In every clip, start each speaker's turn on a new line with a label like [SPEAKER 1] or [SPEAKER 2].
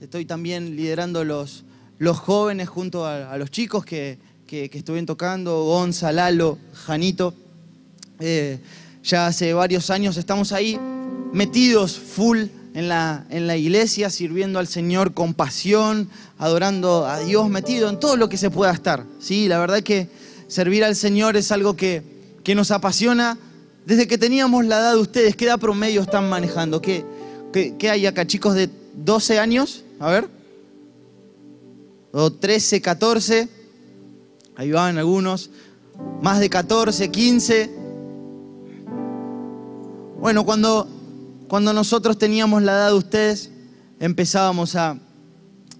[SPEAKER 1] estoy también liderando los, los jóvenes junto a, los chicos que, que, estuvieron tocando, Gonza, Lalo, Janito. Eh, ya hace varios años estamos ahí metidos full en la, en la iglesia, sirviendo al Señor con pasión, adorando a Dios, metido en todo lo que se pueda estar. ¿sí? La verdad que servir al Señor es algo que, que nos apasiona desde que teníamos la edad de ustedes. ¿Qué edad promedio están manejando? ¿Qué, qué, qué hay acá, chicos de 12 años? A ver. O 13, 14. Ahí van algunos. Más de 14, 15. Bueno, cuando, cuando nosotros teníamos la edad de ustedes, empezábamos a,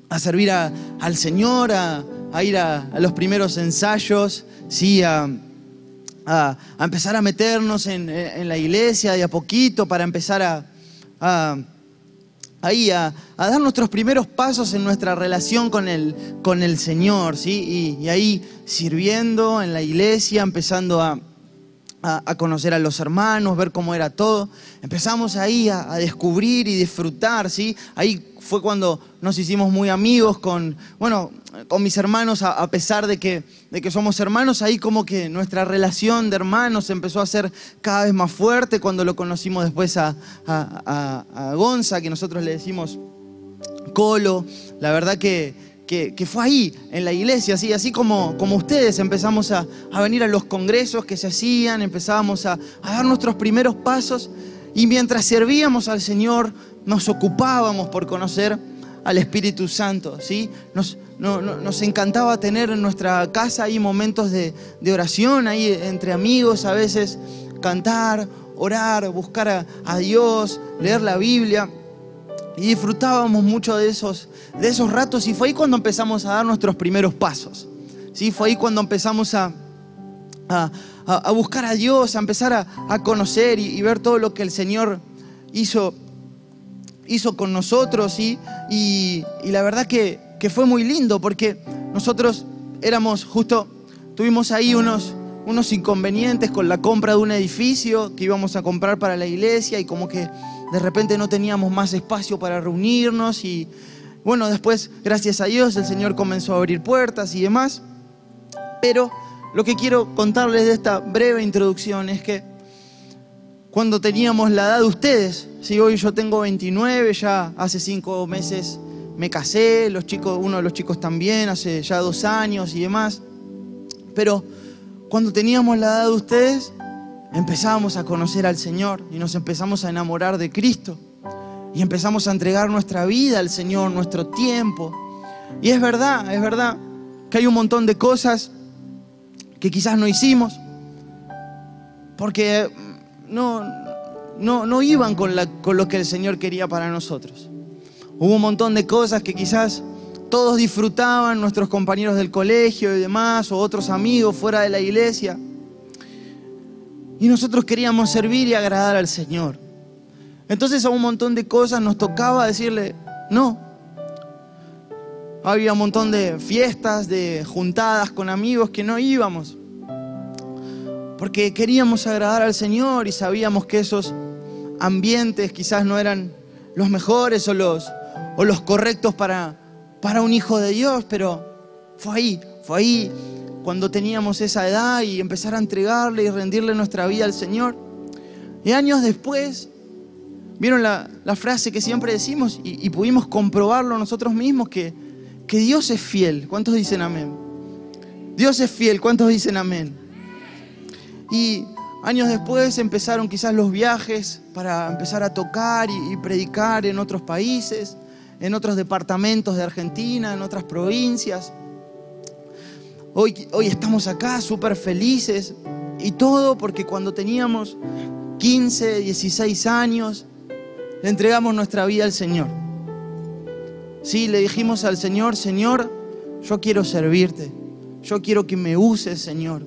[SPEAKER 1] a servir a, al Señor, a, a ir a, los primeros ensayos, ¿sí? a, a empezar a meternos en, en, la iglesia de a poquito para empezar a, ahí a, dar nuestros primeros pasos en nuestra relación con el, con el Señor, ¿sí? Y, y ahí sirviendo en la iglesia, empezando a, a, conocer a los hermanos, ver cómo era todo. Empezamos ahí a, a, descubrir y disfrutar, ¿sí? Ahí fue cuando nos hicimos muy amigos con, bueno, con mis hermanos, a, pesar de que, de que somos hermanos, ahí como que nuestra relación de hermanos empezó a ser cada vez más fuerte cuando lo conocimos después a, a Gonza, que nosotros le decimos Colo. La verdad que, que, fue ahí, en la iglesia, así, así como, como ustedes empezamos a, a, venir a los congresos que se hacían, empezábamos a, a, dar nuestros primeros pasos y mientras servíamos al Señor nos ocupábamos por conocer al Espíritu Santo, ¿sí? Nos, no, no, nos encantaba tener en nuestra casa momentos de, de, oración, ahí entre amigos, a veces cantar, orar, buscar a Dios, leer la Biblia. Y disfrutábamos mucho de esos, de esos ratos y fue ahí cuando empezamos a dar nuestros primeros pasos. ¿sí? Fue ahí cuando empezamos a, a, a buscar a Dios, a empezar a, a conocer y, ver todo lo que el Señor hizo, hizo con nosotros. Y, y la verdad que, que fue muy lindo porque nosotros éramos justo, tuvimos ahí unos, unos inconvenientes con la compra de un edificio que íbamos a comprar para la iglesia y como que de repente no teníamos más espacio para reunirnos y bueno, después, gracias a Dios, el Señor comenzó a abrir puertas y demás. Pero lo que quiero contarles de esta breve introducción es que cuando teníamos la edad de ustedes, si hoy yo tengo 29, ya hace cinco meses me casé, los chicos, uno de los chicos también, hace ya dos años y demás. Pero cuando teníamos la edad de ustedes, empezábamos a conocer al Señor y nos empezamos a enamorar de Cristo. Y empezamos a entregar nuestra vida al Señor, nuestro tiempo. Y es verdad, es verdad que hay un montón de cosas que quizás no hicimos porque no, no, no iban con, la, con lo que el Señor quería para nosotros. Hubo un montón de cosas que quizás todos disfrutaban, nuestros compañeros del colegio y demás, o otros amigos fuera de la iglesia. Y nosotros queríamos servir y agradar al Señor. Entonces a un montón de cosas nos tocaba decirle, no. Había un montón de fiestas, de juntadas con amigos que no íbamos. Porque queríamos agradar al Señor y sabíamos que esos ambientes quizás no eran los mejores o los, o los correctos para, para un hijo de Dios, pero fue ahí, fue ahí cuando teníamos esa edad y empezar a entregarle y rendirle nuestra vida al Señor. Y años después, vieron la, frase que siempre decimos y, pudimos comprobarlo nosotros mismos, que, que Dios es fiel. ¿Cuántos dicen amén? Dios es fiel. ¿Cuántos dicen amén? Y años después empezaron quizás los viajes para empezar a tocar y predicar en otros países, en otros departamentos de Argentina, en otras provincias. Hoy, estamos acá súper felices y todo porque cuando teníamos 15, 16 años, le entregamos nuestra vida al Señor. Sí, le dijimos al Señor, Señor, yo quiero servirte, yo quiero que me uses, Señor.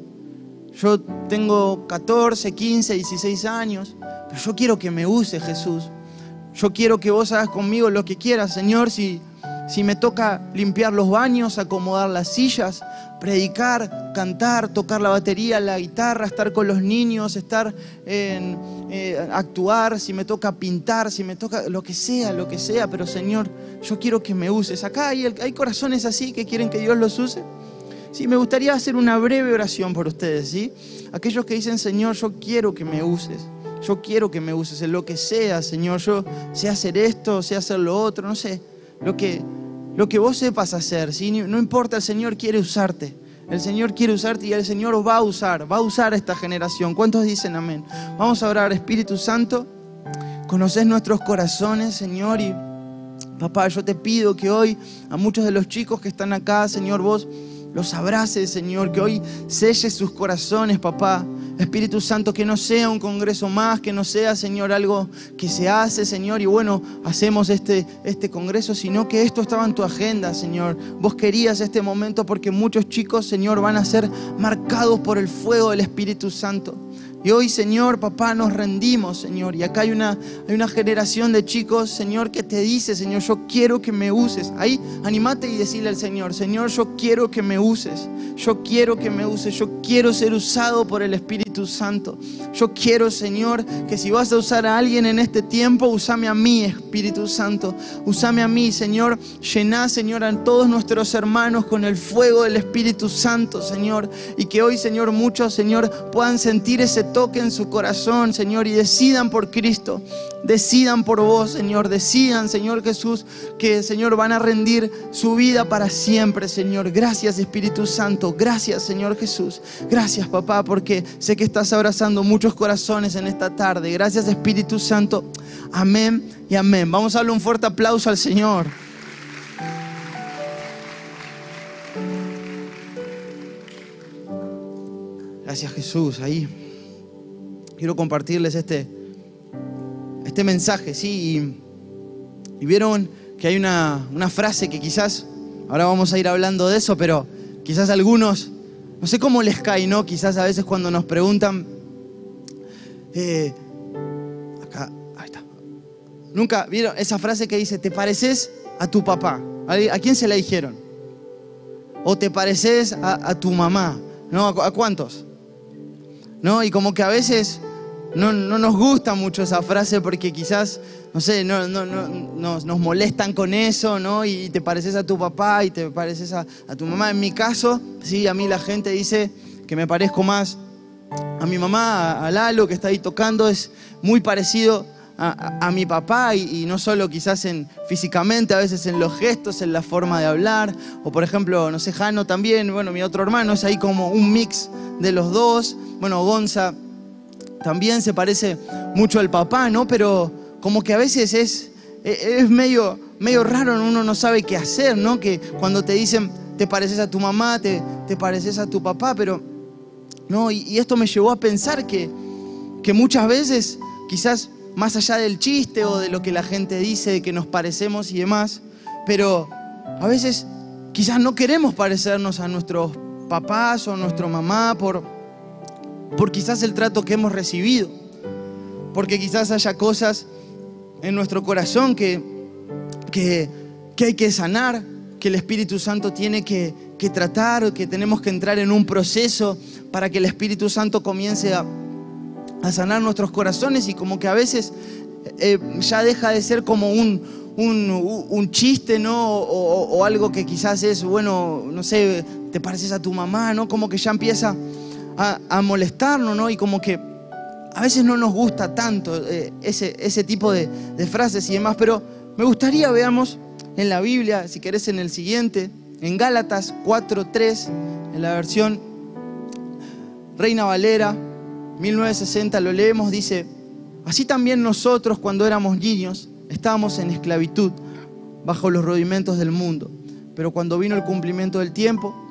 [SPEAKER 1] Yo tengo 14, 15, 16 años, pero yo quiero que me uses, Jesús. Yo quiero que vos hagas conmigo lo que quieras, Señor, si me toca limpiar los baños, acomodar las sillas, predicar, cantar, tocar la batería, la guitarra, estar con los niños, estar en eh, actuar, si me toca pintar, si me toca lo que sea, lo que sea, pero Señor, yo quiero que me uses. Acá hay, hay corazones así que quieren que Dios los use. Sí, me gustaría hacer una breve oración por ustedes, ¿sí? Aquellos que dicen, Señor, yo quiero que me uses. Yo quiero que me uses en lo que sea, Señor. Yo sé hacer esto, sé hacer lo otro, no sé. Lo que, lo que vos sepas hacer, ¿sí? No importa, el Señor quiere usarte. El Señor quiere usarte y el Señor va a usar, va a usar a esta generación. ¿Cuántos dicen amén? Vamos a orar, Espíritu Santo. Conoces nuestros corazones, Señor, y papá, yo te pido que hoy a muchos de los chicos que están acá, Señor, vos los abraces, Señor, que hoy selles sus corazones, papá. Espíritu Santo, que no sea un congreso más, que no sea, Señor, algo que se hace, Señor, y bueno, hacemos este, este congreso, sino que esto estaba en tu agenda, Señor. Vos querías este momento porque muchos chicos, Señor, van a ser marcados por el fuego del Espíritu Santo. Y hoy, Señor, papá, nos rendimos, Señor. Y acá hay una, hay una generación de chicos, Señor, que te dice, Señor, yo quiero que me uses. Ahí, animate y decirle al Señor, Señor, yo quiero que me uses. Yo quiero que me uses. Yo quiero ser usado por el Espíritu Santo. Yo quiero, Señor, que si vas a usar a alguien en este tiempo, usame a mí, Espíritu Santo. Usame a mí, Señor. Llená, Señor, a todos nuestros hermanos con el fuego del Espíritu Santo, Señor. Y que hoy, Señor, muchos, Señor, puedan sentir ese toquen su corazón, Señor, y decidan por Cristo. Decidan por vos, Señor. Decidan, Señor Jesús, que, Señor, van a rendir su vida para siempre, Señor. Gracias, Espíritu Santo. Gracias, Señor Jesús. Gracias, papá, porque sé que estás abrazando muchos corazones en esta tarde. Gracias, Espíritu Santo. Amén y amén. Vamos a darle un fuerte aplauso al Señor. Gracias Jesús, ahí quiero compartirles este, este mensaje, ¿sí? Y, vieron que hay una, frase que quizás, ahora vamos a ir hablando de eso, pero quizás algunos, no sé cómo les cae, ¿no? Quizás a veces cuando nos preguntan, eh, acá, ahí está. Nunca vieron esa frase que dice, ¿te pareces a tu papá? ¿A quién se la dijeron? ¿O te pareces a, tu mamá? ¿No? ¿A, cuántos? ¿No? Y como que a veces no, nos gusta mucho esa frase porque quizás, no sé, no, nos, molestan con eso, ¿no? Y te pareces a tu papá y te pareces a, tu mamá. En mi caso, sí, a mí la gente dice que me parezco más a mi mamá, a Lalo, que está ahí tocando, es muy parecido a, mi papá y, no solo quizás en físicamente, a veces en los gestos, en la forma de hablar, o por ejemplo, no sé, Jano también, bueno, mi otro hermano es ahí como un mix de los dos, bueno, Gonza también se parece mucho al papá, ¿no? Pero como que a veces es, es medio, medio raro, uno no sabe qué hacer, ¿no? Que cuando te dicen, te pareces a tu mamá, te, te pareces a tu papá, pero, ¿no? Y, esto me llevó a pensar que, que muchas veces, quizás más allá del chiste o de lo que la gente dice, de que nos parecemos y demás, pero a veces quizás no queremos parecernos a nuestros papás o a nuestra mamá por por quizás el trato que hemos recibido, porque quizás haya cosas en nuestro corazón que, que, hay que sanar, que el Espíritu Santo tiene que, que tratar, que tenemos que entrar en un proceso para que el Espíritu Santo comience a, sanar nuestros corazones y como que a veces eh, ya deja de ser como un, un, chiste, ¿no? O, o, algo que quizás es, bueno, no sé, te pareces a tu mamá, ¿no? Como que ya empieza a, molestarnos, ¿no? Y como que a veces no nos gusta tanto eh, ese, ese, tipo de, frases y demás, pero me gustaría veamos en la Biblia, si querés en el siguiente, en Gálatas 4.3, en la versión Reina Valera, 1960, lo leemos, dice, así también nosotros cuando éramos niños estábamos en esclavitud bajo los rudimentos del mundo, pero cuando vino el cumplimiento del tiempo,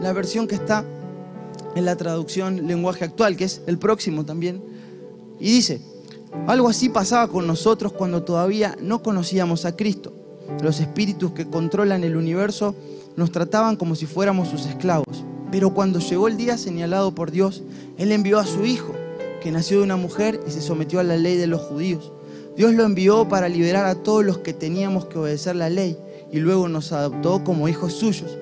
[SPEAKER 1] la versión que está en la traducción lenguaje actual, que es el próximo también. Y dice, algo así pasaba con nosotros cuando todavía no conocíamos a Cristo. Los espíritus que controlan el universo nos trataban como si fuéramos sus esclavos. Pero cuando llegó el día señalado por Dios, Él envió a su Hijo, que nació de una mujer y se sometió a la ley de los judíos. Dios lo envió para liberar a todos los que teníamos que obedecer la ley y luego nos adoptó como hijos suyos.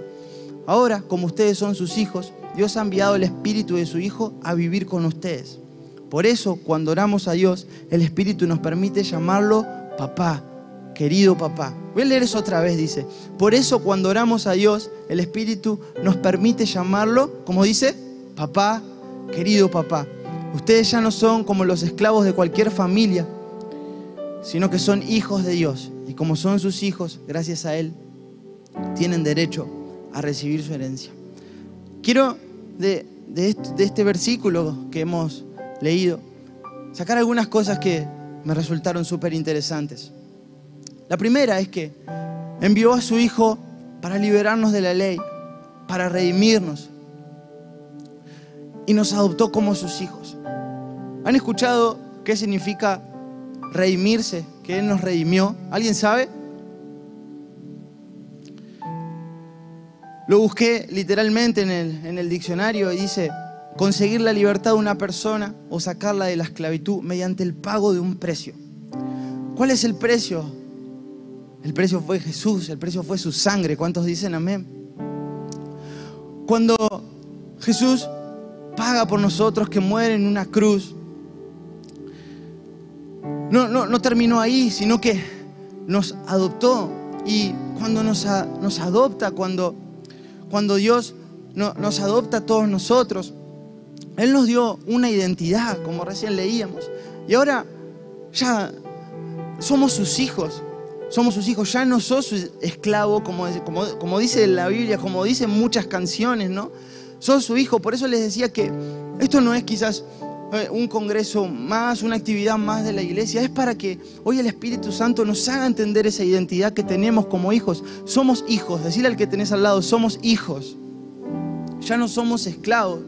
[SPEAKER 1] Ahora, como ustedes son sus hijos, Dios ha enviado el Espíritu de su Hijo a vivir con ustedes. Por eso, cuando oramos a Dios, el Espíritu nos permite llamarlo papá, querido papá. Voy a leer eso otra vez, dice. Por eso, cuando oramos a Dios, el Espíritu nos permite llamarlo, como dice, papá, querido papá. Ustedes ya no son como los esclavos de cualquier familia, sino que son hijos de Dios. Y como son sus hijos, gracias a Él, tienen derecho a recibir su herencia. Quiero de, este, versículo que hemos leído sacar algunas cosas que me resultaron súper interesantes. La primera es que envió a su Hijo para liberarnos de la ley, para redimirnos, y nos adoptó como sus hijos. ¿Han escuchado qué significa redimirse? Que Él nos redimió. ¿Alguien sabe? Lo busqué literalmente en el, en el diccionario y dice, conseguir la libertad de una persona o sacarla de la esclavitud mediante el pago de un precio. ¿Cuál es el precio? El precio fue Jesús, el precio fue su sangre. ¿Cuántos dicen amén? Cuando Jesús paga por nosotros que muere en una cruz, no, no, no terminó ahí, sino que nos adoptó. Y cuando nos, nos adopta, cuando cuando Dios nos adopta a todos nosotros, Él nos dio una identidad, como recién leíamos. Y ahora ya somos sus hijos. Somos sus hijos, ya no sos su esclavo, como, como, como dice la Biblia, como dicen muchas canciones, ¿no? Sos su hijo. Por eso les decía que esto no es quizás un congreso más, una actividad más de la iglesia, es para que hoy el Espíritu Santo nos haga entender esa identidad que tenemos como hijos. Somos hijos, decirle al que tenés al lado, somos hijos. Ya no somos esclavos.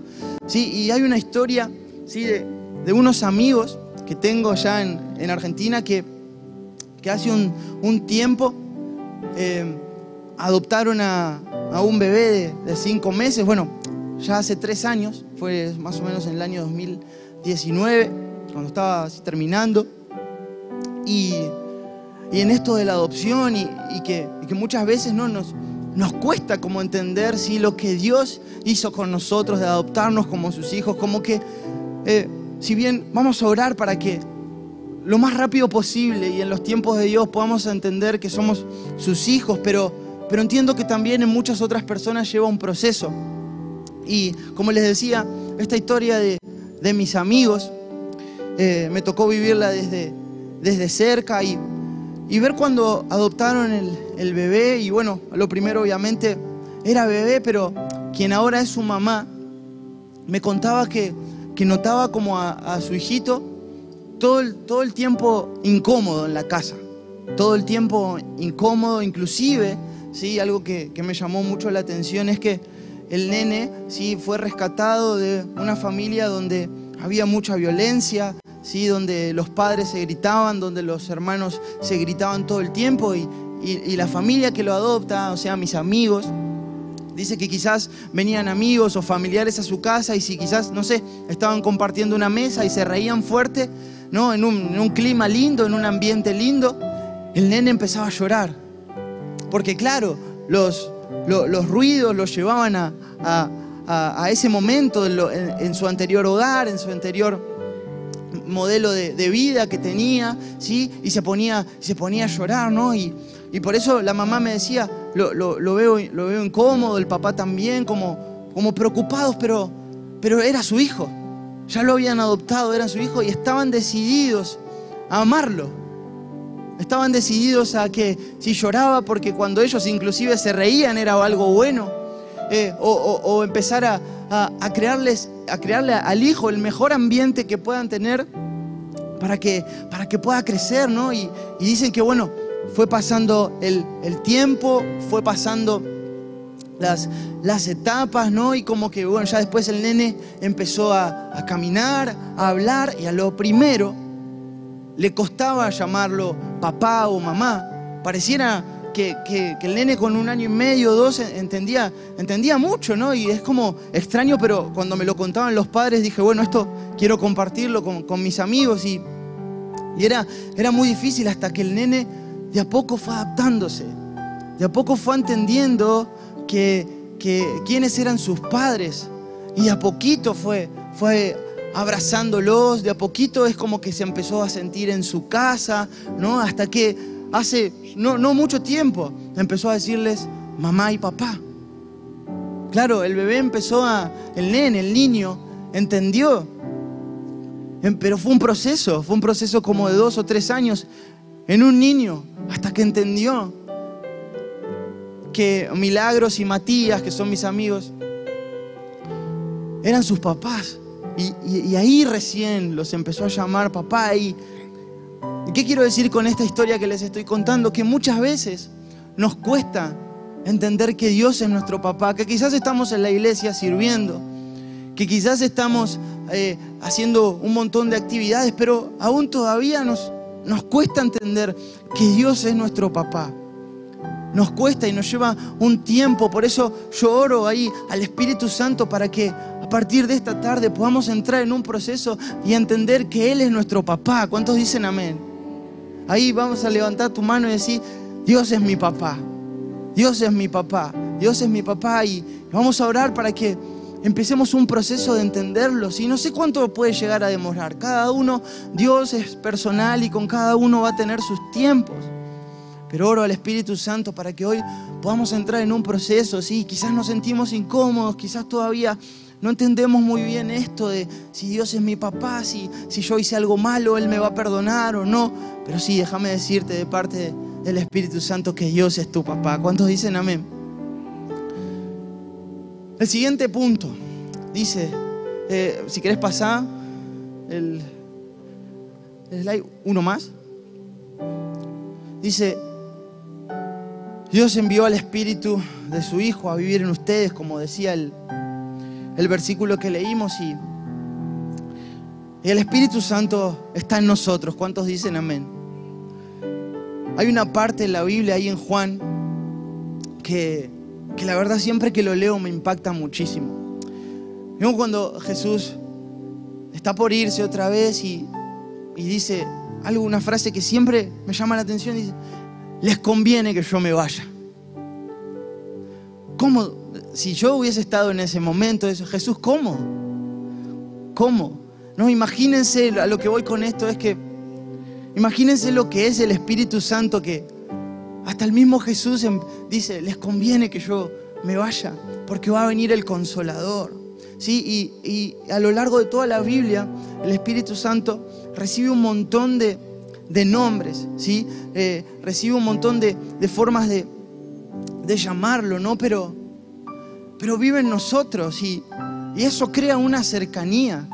[SPEAKER 1] ¿sí? Y hay una historia ¿sí? de, unos amigos que tengo ya en, Argentina que, que hace un, tiempo eh, adoptaron a, un bebé de, de cinco meses, bueno, ya hace tres años, fue más o menos en el año 2000. 19, cuando estaba terminando. Y, en esto de la adopción y, que, muchas veces ¿no? nos, nos cuesta como entender si lo que Dios hizo con nosotros de adoptarnos como sus hijos, como que eh, si bien vamos a orar para que lo más rápido posible y en los tiempos de Dios podamos entender que somos sus hijos, pero, pero entiendo que también en muchas otras personas lleva un proceso. Y como les decía, esta historia de, de mis amigos. Eh, me tocó vivirla desde, desde cerca y, ver cuando adoptaron el, bebé. Y bueno, lo primero obviamente era bebé, pero quien ahora es su mamá, me contaba que, notaba como a, su hijito todo el, todo el tiempo incómodo en la casa. Todo el tiempo incómodo, inclusive, ¿sí? algo que, que me llamó mucho la atención es que el nene ¿sí? fue rescatado de una familia donde había mucha violencia, ¿sí? donde los padres se gritaban, donde los hermanos se gritaban todo el tiempo y, la familia que lo adopta, o sea, mis amigos, dice que quizás venían amigos o familiares a su casa y si quizás, no sé, estaban compartiendo una mesa y se reían fuerte, ¿no? En un, clima lindo, en un ambiente lindo, el nene empezaba a llorar. Porque claro, los, los ruidos los llevaban a, ese momento en, su anterior hogar, en su anterior modelo de, vida que tenía, ¿sí? Y se ponía, se ponía a llorar, ¿no? Y, por eso la mamá me decía, lo, veo, lo veo incómodo, el papá también, como, como preocupados, pero, pero era su hijo. Ya lo habían adoptado, era su hijo y estaban decididos a amarlo. Estaban decididos a que si lloraba porque cuando ellos inclusive se reían era algo bueno. Eh, o, empezar a, crearles, a crearle al hijo el mejor ambiente que puedan tener para que, para que pueda crecer, ¿no? Y, dicen que, bueno, fue pasando el, tiempo, fue pasando las, las etapas, ¿no? Y como que, bueno, ya después el nene empezó a, a caminar, a hablar, y a lo primero le costaba llamarlo papá o mamá. Pareciera que, que- el nene con un año y medio, dos, entendía, entendía mucho, ¿no? Y es como extraño, pero cuando me lo contaban los padres dije, bueno, esto quiero compartirlo con, con mis amigos y, y era, era muy difícil hasta que el nene de a poco fue adaptándose, de a poco fue entendiendo que, que quiénes eran sus padres y a poquito fue, fue abrazándolos, de a poquito es como que se empezó a sentir en su casa, ¿no? Hasta que hace no, no mucho tiempo empezó a decirles mamá y papá. Claro, el bebé empezó a, el nene, el niño, entendió. Pero fue un proceso, fue un proceso como de dos o tres años en un niño, hasta que entendió que Milagros y Matías, que son mis amigos, eran sus papás. Y, ahí recién los empezó a llamar papá. Y, ¿y qué quiero decir con esta historia que les estoy contando? Que muchas veces nos cuesta entender que Dios es nuestro papá, que quizás estamos en la iglesia sirviendo, que quizás estamos eh, haciendo un montón de actividades, pero aún todavía nos, nos cuesta entender que Dios es nuestro papá. Nos cuesta y nos lleva un tiempo, por eso yo oro ahí al Espíritu Santo para que a partir de esta tarde podamos entrar en un proceso y entender que Él es nuestro papá. ¿Cuántos dicen amén? Ahí vamos a levantar tu mano y decir, Dios es mi papá. Dios es mi papá, Dios es mi papá y vamos a orar para que empecemos un proceso de entenderlo. Y no sé cuánto puede llegar a demorar. Cada uno, Dios es personal y con cada uno va a tener sus tiempos. Pero oro al Espíritu Santo para que hoy podamos entrar en un proceso, sí, quizás nos sentimos incómodos, quizás todavía no entendemos muy bien esto de si Dios es mi papá, si, si yo hice algo malo, Él me va a perdonar o no. Pero sí, déjame decirte de parte del Espíritu Santo que Dios es tu papá. ¿Cuántos dicen amén? El siguiente punto dice, eh, si querés pasar el, el slide, uno más. Dice, Dios envió al Espíritu de su Hijo a vivir en ustedes, como decía el, el versículo que leímos, y, el Espíritu Santo está en nosotros. ¿Cuántos dicen amén? Hay una parte en la Biblia, ahí en Juan, que, que la verdad siempre que lo leo me impacta muchísimo. Vemos cuando Jesús está por irse otra vez y, y dice algo, una frase que siempre me llama la atención, dice, les conviene que yo me vaya. ¿Cómo? Si yo hubiese estado en ese momento, Jesús, ¿cómo? ¿Cómo? No, imagínense a lo que voy con esto, es que imagínense lo que es el Espíritu Santo que hasta el mismo Jesús em- dice, les conviene que yo me vaya, porque va a venir el consolador. ¿Sí? Y, y a lo largo de toda la Biblia, el Espíritu Santo recibe un montón de, de nombres, ¿sí? Eh, recibe un montón de, de formas de, de llamarlo, ¿no? Pero, pero vive en nosotros y, y eso crea una cercanía,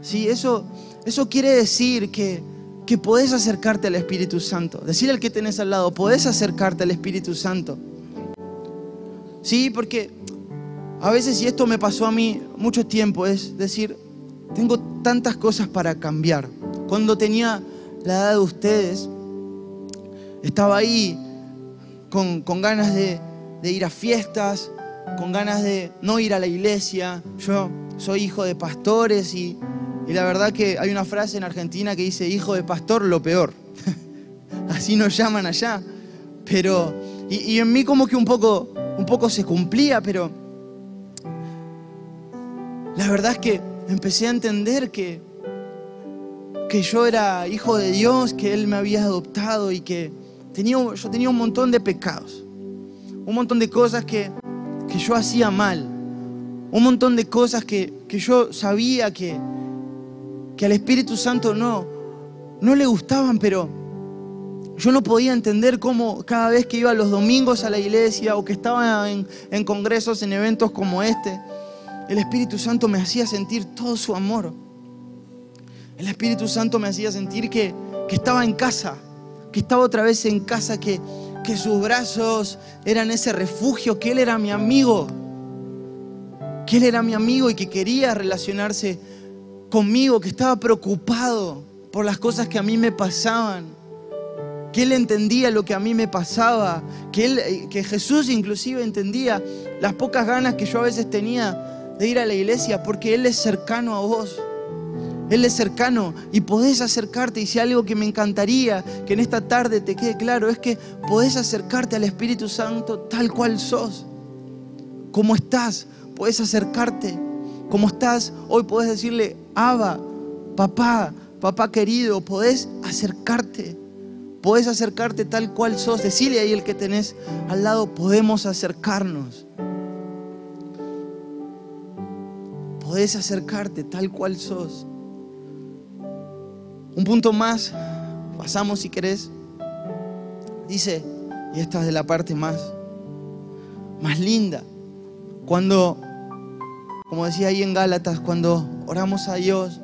[SPEAKER 1] ¿sí? Eso, eso quiere decir que, que podés acercarte al Espíritu Santo. Decirle al que tenés al lado, podés acercarte al Espíritu Santo. Sí, porque a veces, y esto me pasó a mí mucho tiempo, es decir, tengo tantas cosas para cambiar. Cuando tenía la edad de ustedes, estaba ahí con, con ganas de, de ir a fiestas, con ganas de no ir a la iglesia. Yo soy hijo de pastores y, y la verdad que hay una frase en Argentina que dice, hijo de pastor, lo peor. Así nos llaman allá. Pero, y, en mí como que un poco, un poco se cumplía, pero la verdad es que empecé a entender que, que yo era hijo de Dios, que Él me había adoptado y que tenía, yo tenía un montón de pecados, un montón de cosas que, que yo hacía mal, un montón de cosas que, que yo sabía que, que al Espíritu Santo no, no le gustaban, pero yo no podía entender cómo cada vez que iba los domingos a la iglesia o que estaba en, en congresos, en eventos como este, el Espíritu Santo me hacía sentir todo su amor. El Espíritu Santo me hacía sentir que, que estaba en casa, que estaba otra vez en casa, que, que sus brazos eran ese refugio, que Él era mi amigo, que Él era mi amigo y que quería relacionarse conmigo, que estaba preocupado por las cosas que a mí me pasaban, que Él entendía lo que a mí me pasaba, que, él, que Jesús inclusive entendía las pocas ganas que yo a veces tenía de ir a la iglesia, porque Él es cercano a vos. Él es cercano y podés acercarte. Y si algo que me encantaría que en esta tarde te quede claro es que podés acercarte al Espíritu Santo tal cual sos. Como estás, podés acercarte. Como estás, hoy podés decirle, Abba, papá, papá querido, podés acercarte. Podés acercarte tal cual sos. Decirle ahí el que tenés al lado, podemos acercarnos. Podés acercarte tal cual sos. Un punto más, pasamos si querés. Dice, y esta es de la parte más, más linda, cuando, como decía ahí en Gálatas, cuando oramos a Dios,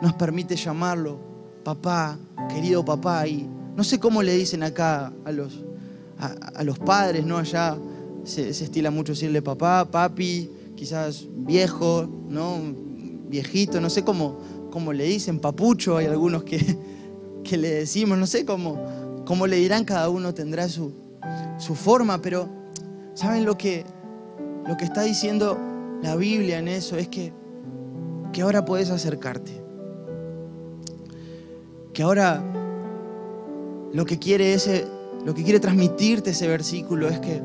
[SPEAKER 1] nos permite llamarlo papá, querido papá, y no sé cómo le dicen acá a los, a, los padres, ¿no? Allá se, se, estila mucho decirle papá, papi, quizás viejo, ¿no? Viejito, no sé cómo, como le dicen, papucho, hay algunos que, que le decimos, no sé cómo, cómo le dirán, cada uno tendrá su, su forma, pero ¿saben lo que, lo que está diciendo la Biblia en eso? Es que, que ahora puedes acercarte, que ahora lo que quiere ese, lo que quiere transmitirte ese versículo es que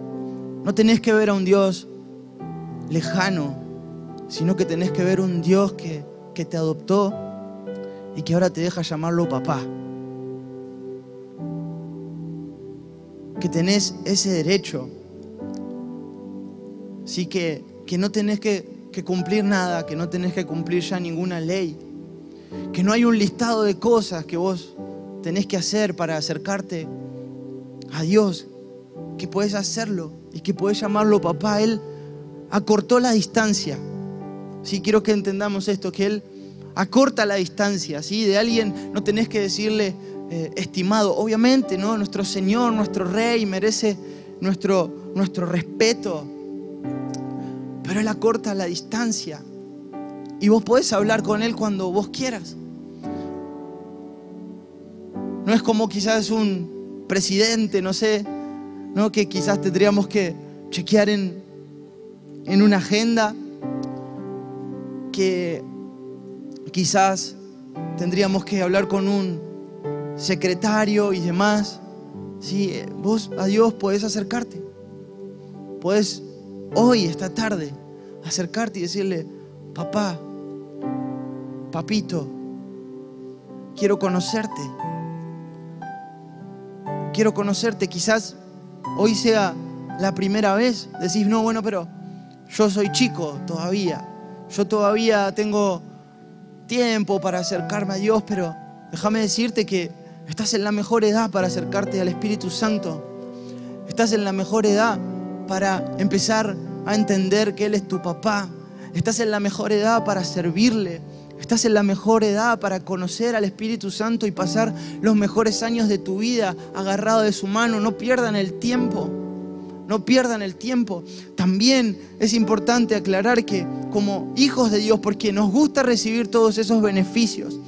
[SPEAKER 1] no tenés que ver a un Dios lejano, sino que tenés que ver un Dios que que te adoptó y que ahora te deja llamarlo papá. Que tenés ese derecho. Sí, que, que no tenés que, que cumplir nada, que no tenés que cumplir ya ninguna ley. Que no hay un listado de cosas que vos tenés que hacer para acercarte a Dios. Que puedes hacerlo y que puedes llamarlo papá. Él acortó la distancia Sí, quiero que entendamos esto, que Él acorta la distancia, ¿sí? De alguien no tenés que decirle eh, estimado. Obviamente, ¿no? Nuestro Señor, nuestro Rey merece nuestro, nuestro respeto. Pero Él acorta la distancia. Y vos podés hablar con Él cuando vos quieras. No es como quizás un presidente, no sé, ¿no? que quizás tendríamos que chequear en, en una agenda que quizás tendríamos que hablar con un secretario y demás. Sí, vos a Dios podés acercarte. Puedes hoy, esta tarde, acercarte y decirle, papá, papito, quiero conocerte. Quiero conocerte. Quizás hoy sea la primera vez. Decís, no, bueno, pero yo soy chico todavía. Yo todavía tengo tiempo para acercarme a Dios, pero déjame decirte que estás en la mejor edad para acercarte al Espíritu Santo. Estás en la mejor edad para empezar a entender que Él es tu papá. Estás en la mejor edad para servirle. Estás en la mejor edad para conocer al Espíritu Santo y pasar los mejores años de tu vida agarrado de su mano. No pierdan el tiempo. No pierdan el tiempo. También es importante aclarar que como hijos de Dios, porque nos gusta recibir todos esos beneficios,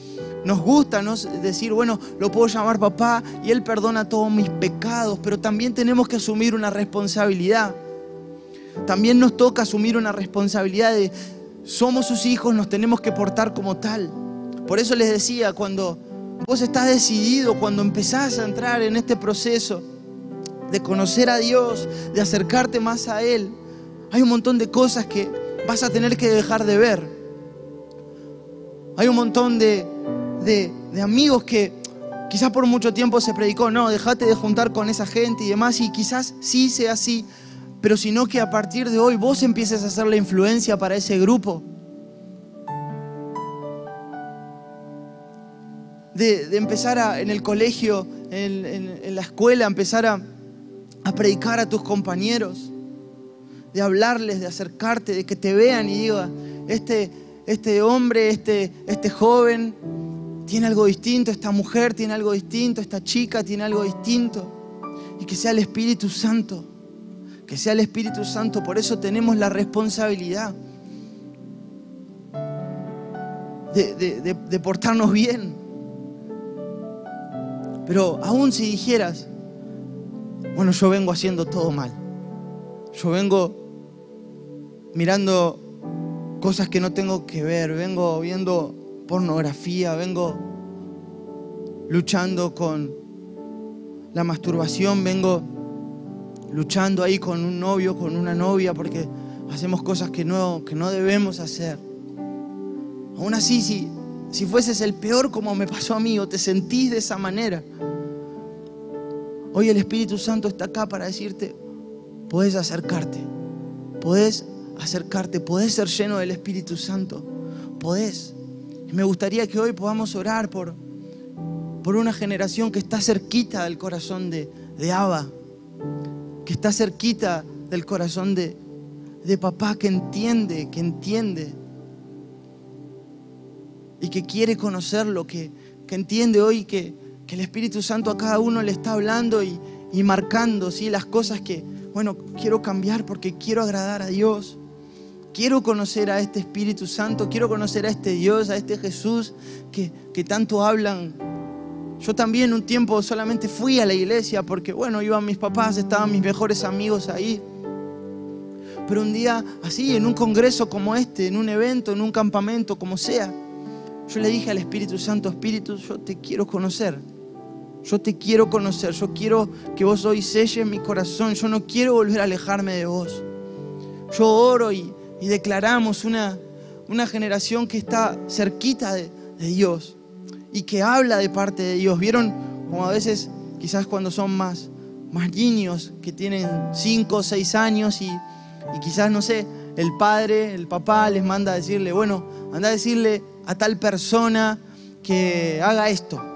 [SPEAKER 1] nos gusta decir, bueno, lo puedo llamar papá y Él perdona todos mis pecados, pero también tenemos que asumir una responsabilidad. También nos toca asumir una responsabilidad de, somos sus hijos, nos tenemos que portar como tal. Por eso les decía, cuando vos estás decidido, cuando empezás a entrar en este proceso, de conocer a Dios, de acercarte más a Él, hay un montón de cosas que vas a tener que dejar de ver. Hay un montón de, de, amigos que quizás por mucho tiempo se predicó, no, dejate de juntar con esa gente y demás, y quizás sí sea así, pero sino que a partir de hoy vos empieces a hacer la influencia para ese grupo. De, empezar en el colegio, en, en la escuela, empezar a, a predicar a tus compañeros, de hablarles, de acercarte, de que te vean y diga, este, este hombre, este, este joven tiene algo distinto, esta mujer tiene algo distinto, esta chica tiene algo distinto. y que sea el Espíritu Santo. Que sea el Espíritu Santo. Por eso tenemos la responsabilidad de, de portarnos bien. Pero aún si dijeras, bueno, yo vengo haciendo todo mal. Yo vengo mirando cosas que no tengo que ver, vengo viendo pornografía, vengo luchando con la masturbación, vengo luchando ahí con un novio, con una novia, porque hacemos cosas que no, que no debemos hacer. Aún así, si, si fueses el peor como me pasó a mí o te sentís de esa manera, hoy el Espíritu Santo está acá para decirte, puedes acercarte, puedes acercarte, puedes ser lleno del Espíritu Santo, podés. Me gustaría que hoy podamos orar por, por una generación que está cerquita del corazón de, de Abba, que está cerquita del corazón de, de papá, que entiende, que entiende y que quiere conocerlo, que, que entiende hoy que, que, el Espíritu Santo a cada uno le está hablando y, y marcando ¿sí? las cosas que, bueno, quiero cambiar porque quiero agradar a Dios. Quiero conocer a este Espíritu Santo, quiero conocer a este Dios, a este Jesús que, que tanto hablan. Yo también un tiempo solamente fui a la iglesia porque, bueno, iban mis papás, estaban mis mejores amigos ahí. Pero un día así, en un congreso como este, en un evento, en un campamento, como sea, yo le dije al Espíritu Santo, Espíritu, yo te quiero conocer. Yo te quiero conocer, yo quiero que vos hoy selles mi corazón, yo no quiero volver a alejarme de vos. Yo oro y, y declaramos una, una generación que está cerquita de, Dios y que habla de parte de Dios. ¿Vieron como a veces, quizás cuando son más, más niños, que tienen 5 o 6 años y, y quizás, no sé, el padre, el papá les manda a decirle, bueno, anda a decirle a tal persona que haga esto.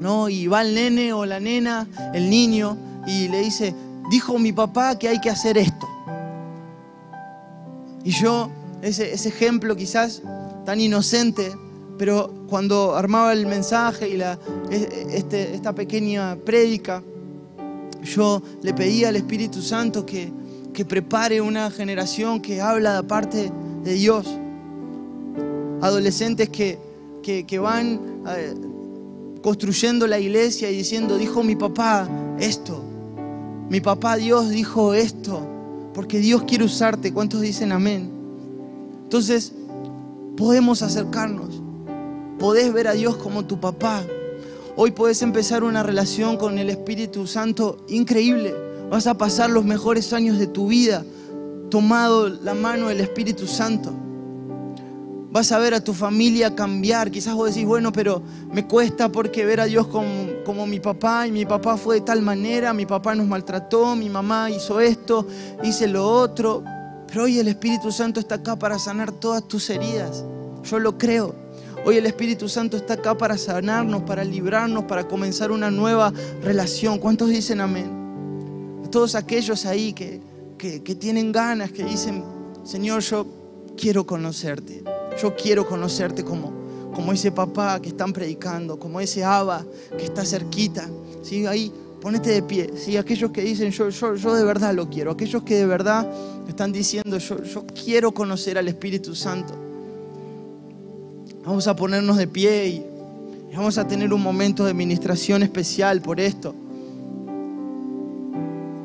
[SPEAKER 1] ¿No? Y va el nene o la nena, el niño, y le dice, dijo mi papá que hay que hacer esto. Y yo, ese, ese ejemplo quizás tan inocente, pero cuando armaba el mensaje y la, este, esta pequeña prédica, yo le pedía al Espíritu Santo que, que prepare una generación que habla de parte de Dios. Adolescentes que, que, que van eh, construyendo la iglesia y diciendo, dijo mi papá esto, mi papá Dios dijo esto, porque Dios quiere usarte. ¿Cuántos dicen amén? Entonces, podemos acercarnos. Podés ver a Dios como tu papá. Hoy podés empezar una relación con el Espíritu Santo increíble. Vas a pasar los mejores años de tu vida tomado la mano del Espíritu Santo. Vas a ver a tu familia cambiar. Quizás vos decís, bueno, pero me cuesta porque ver a Dios como, como, mi papá y mi papá fue de tal manera, mi papá nos maltrató, mi mamá hizo esto, hice lo otro. Pero hoy el Espíritu Santo está acá para sanar todas tus heridas. Yo lo creo. Hoy el Espíritu Santo está acá para sanarnos, para librarnos, para comenzar una nueva relación. ¿Cuántos dicen amén? Todos aquellos ahí que, que, que tienen ganas, que dicen, Señor, yo quiero conocerte. Yo quiero conocerte como, como ese papá que están predicando, como ese Abba que está cerquita. ¿sí? Ahí, ponete de pie. ¿sí? Aquellos que dicen, yo, yo, yo de verdad lo quiero. Aquellos que de verdad están diciendo, yo, yo quiero conocer al Espíritu Santo. Vamos a ponernos de pie y vamos a tener un momento de administración especial por esto.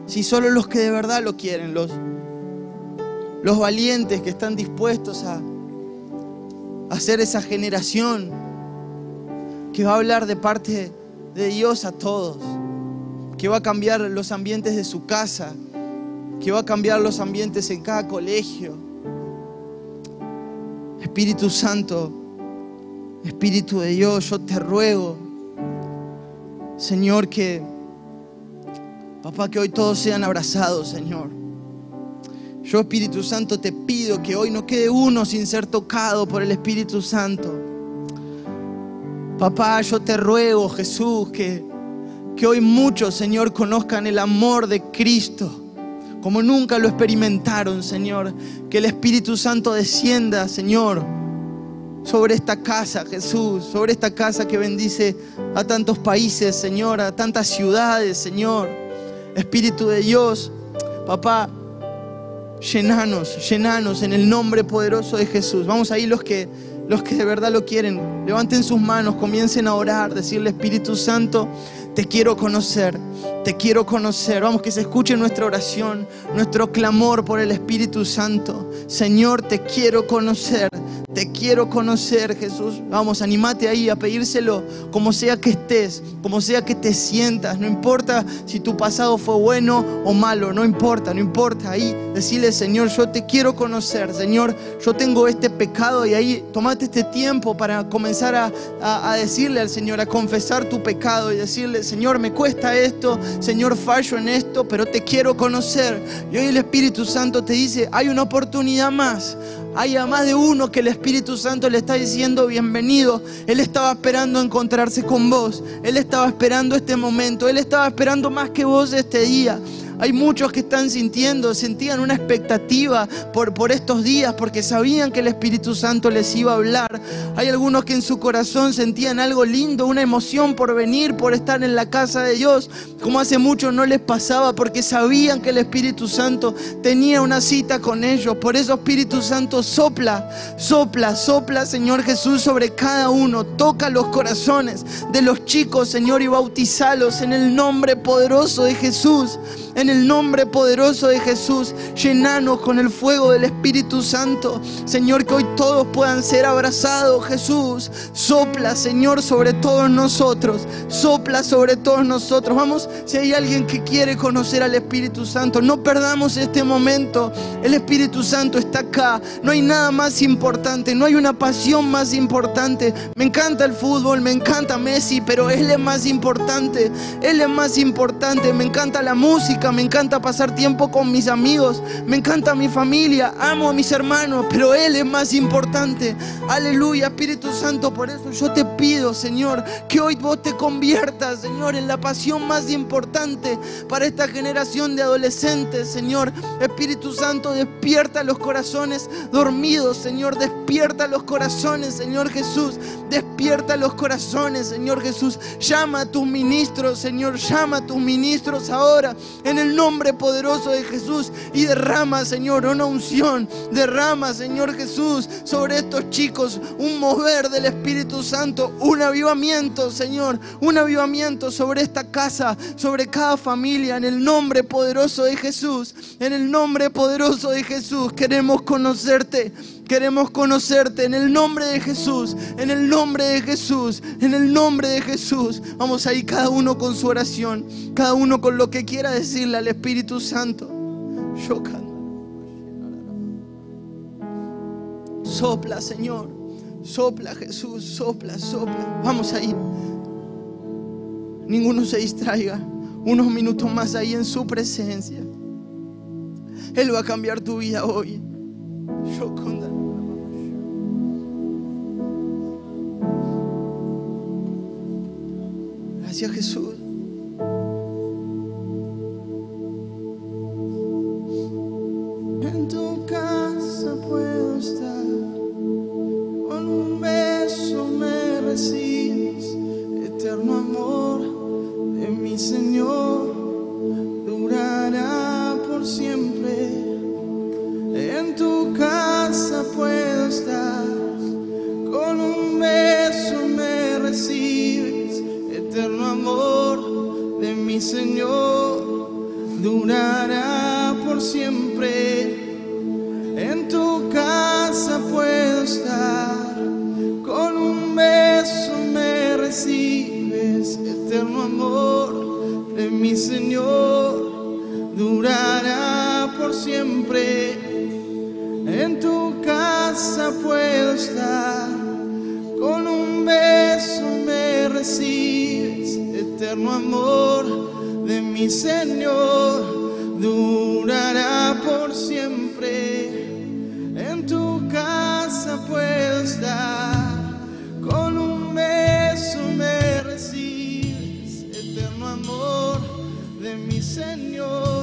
[SPEAKER 1] Si solo los que de verdad lo quieren, los, los valientes que están dispuestos a, a ser esa generación que va a hablar de parte de Dios a todos, que va a cambiar los ambientes de su casa, que va a cambiar los ambientes en cada colegio. Espíritu Santo, Espíritu de Dios, yo te ruego, Señor, que, papá, que hoy todos sean abrazados, Señor. Yo, Espíritu Santo, te pido que hoy no quede uno sin ser tocado por el Espíritu Santo. Papá, yo te ruego, Jesús, que, que hoy muchos, Señor, conozcan el amor de Cristo como nunca lo experimentaron, Señor. Que el Espíritu Santo descienda, Señor, sobre esta casa, Jesús, sobre esta casa que bendice a tantos países, Señor, a tantas ciudades, Señor. Espíritu de Dios, papá, llenanos, llenanos en el nombre poderoso de Jesús. Vamos ahí los que los que de verdad lo quieren, levanten sus manos, comiencen a orar, decirle Espíritu Santo, te quiero conocer, te quiero conocer. Vamos, que se escuche nuestra oración, nuestro clamor por el Espíritu Santo. Señor, te quiero conocer, te quiero conocer, Jesús. Vamos, animate ahí a pedírselo, como sea que estés, como sea que te sientas. No importa si tu pasado fue bueno o malo, no importa, no importa. Ahí decirle, Señor, yo te quiero conocer. Señor, yo tengo este pecado y ahí tomate este tiempo para comenzar a, a decirle al Señor, a confesar tu pecado y decirle, Señor, me cuesta esto, Señor, fallo en esto, pero te quiero conocer. Y hoy el Espíritu Santo te dice, hay una oportunidad más. Hay a más de uno que el Espíritu Santo le está diciendo bienvenido. Él estaba esperando encontrarse con vos. Él estaba esperando este momento. Él estaba esperando más que vos este día. Hay muchos que están sintiendo, sentían una expectativa por, estos días porque sabían que el Espíritu Santo les iba a hablar. Hay algunos que en su corazón sentían algo lindo, una emoción por venir, por estar en la casa de Dios, como hace mucho no les pasaba porque sabían que el Espíritu Santo tenía una cita con ellos. Por eso Espíritu Santo sopla, sopla, sopla Señor Jesús sobre cada uno. Toca los corazones de los chicos, Señor, y bautizalos en el nombre poderoso de Jesús. El nombre poderoso de Jesús, llenanos con el fuego del Espíritu Santo. Señor, que hoy todos puedan ser abrazados, Jesús. Sopla, Señor, sobre todos nosotros. Sopla sobre todos nosotros. Vamos, si hay alguien que quiere conocer al Espíritu Santo, no perdamos este momento. El Espíritu Santo está acá. No hay nada más importante, no hay una pasión más importante. Me encanta el fútbol, me encanta Messi, pero Él es más importante. Él es más importante. Me encanta la música me encanta pasar tiempo con mis amigos, me encanta mi familia, amo a mis hermanos, pero Él es más importante. Aleluya, Espíritu Santo, por eso yo te pido, Señor, que hoy vos te conviertas, Señor, en la pasión más importante para esta generación de adolescentes, Señor. Espíritu Santo, despierta los corazones dormidos, Señor, despierta los corazones, Señor Jesús, despierta los corazones, Señor Jesús. Llama a tus ministros, Señor, llama a tus ministros ahora en el nombre poderoso de Jesús y derrama, Señor, una unción. Derrama, Señor Jesús, sobre estos chicos un mover del Espíritu Santo, un avivamiento, Señor, un avivamiento sobre esta casa, sobre cada familia, en el nombre poderoso de Jesús. En el nombre poderoso de Jesús queremos conocerte. Queremos conocerte en el nombre de Jesús, en el nombre de Jesús, en el nombre de Jesús. Vamos ahí cada uno con su oración, cada uno con lo que quiera decirle al Espíritu Santo. Sopla, Señor. Sopla, Jesús. Sopla, sopla. Vamos ahí. Ninguno se distraiga. Unos minutos más ahí en su presencia. Él va a cambiar tu vida hoy. Gracias Jesús.
[SPEAKER 2] Con un beso me recibes, eterno amor de mi Señor, durará por siempre. En tu casa puedo estar, con un beso me recibes, eterno amor de mi Señor.